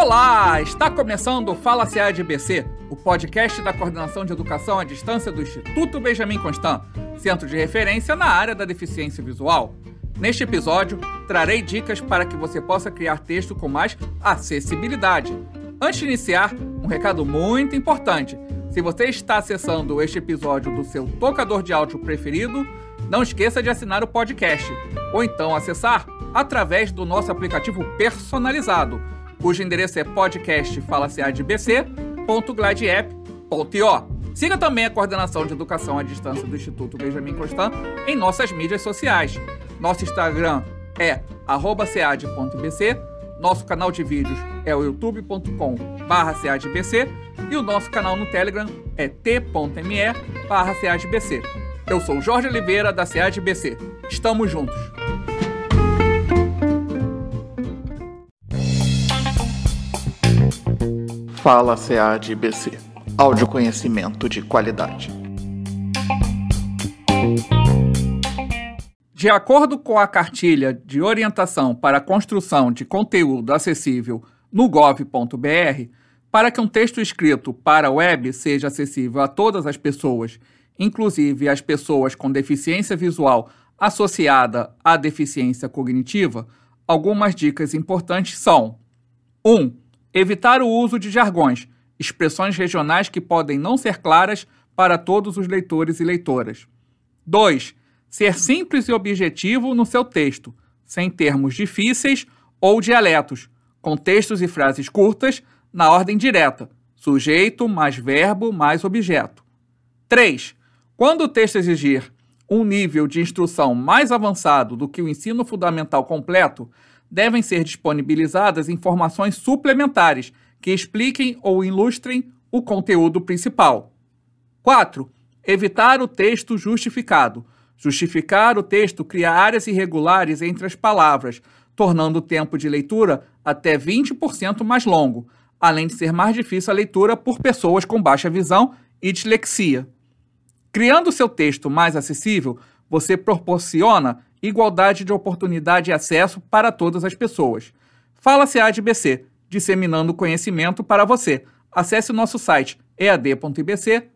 Olá! Está começando o Fala CADBC, o podcast da Coordenação de Educação à Distância do Instituto Benjamin Constant, centro de referência na área da deficiência visual. Neste episódio, trarei dicas para que você possa criar texto com mais acessibilidade. Antes de iniciar, um recado muito importante. Se você está acessando este episódio do seu tocador de áudio preferido, não esqueça de assinar o podcast, ou então acessar através do nosso aplicativo personalizado cujo endereço é podcastfalaceadbc.gladiapp.io. Siga também a coordenação de educação à distância do Instituto Benjamin Constant em nossas mídias sociais. Nosso Instagram é @cead.bc, nosso canal de vídeos é o youtube.com/ceadbc e o nosso canal no Telegram é t.me/ceadbc. Eu sou Jorge Oliveira da CEADBC. Estamos juntos. Fala BC. Áudio conhecimento de qualidade. De acordo com a cartilha de orientação para a construção de conteúdo acessível no gov.br, para que um texto escrito para a web seja acessível a todas as pessoas, inclusive as pessoas com deficiência visual associada à deficiência cognitiva, algumas dicas importantes são: 1. Um, Evitar o uso de jargões, expressões regionais que podem não ser claras para todos os leitores e leitoras. 2. Ser simples e objetivo no seu texto, sem termos difíceis ou dialetos, com textos e frases curtas na ordem direta, sujeito mais verbo mais objeto. 3. Quando o texto exigir um nível de instrução mais avançado do que o ensino fundamental completo, devem ser disponibilizadas informações suplementares que expliquem ou ilustrem o conteúdo principal. 4. Evitar o texto justificado. Justificar o texto cria áreas irregulares entre as palavras, tornando o tempo de leitura até 20% mais longo, além de ser mais difícil a leitura por pessoas com baixa visão e dislexia. Criando seu texto mais acessível, você proporciona igualdade de oportunidade e acesso para todas as pessoas. Fala-se ADBC, disseminando conhecimento para você. Acesse nosso site ead.ibc.gov.br.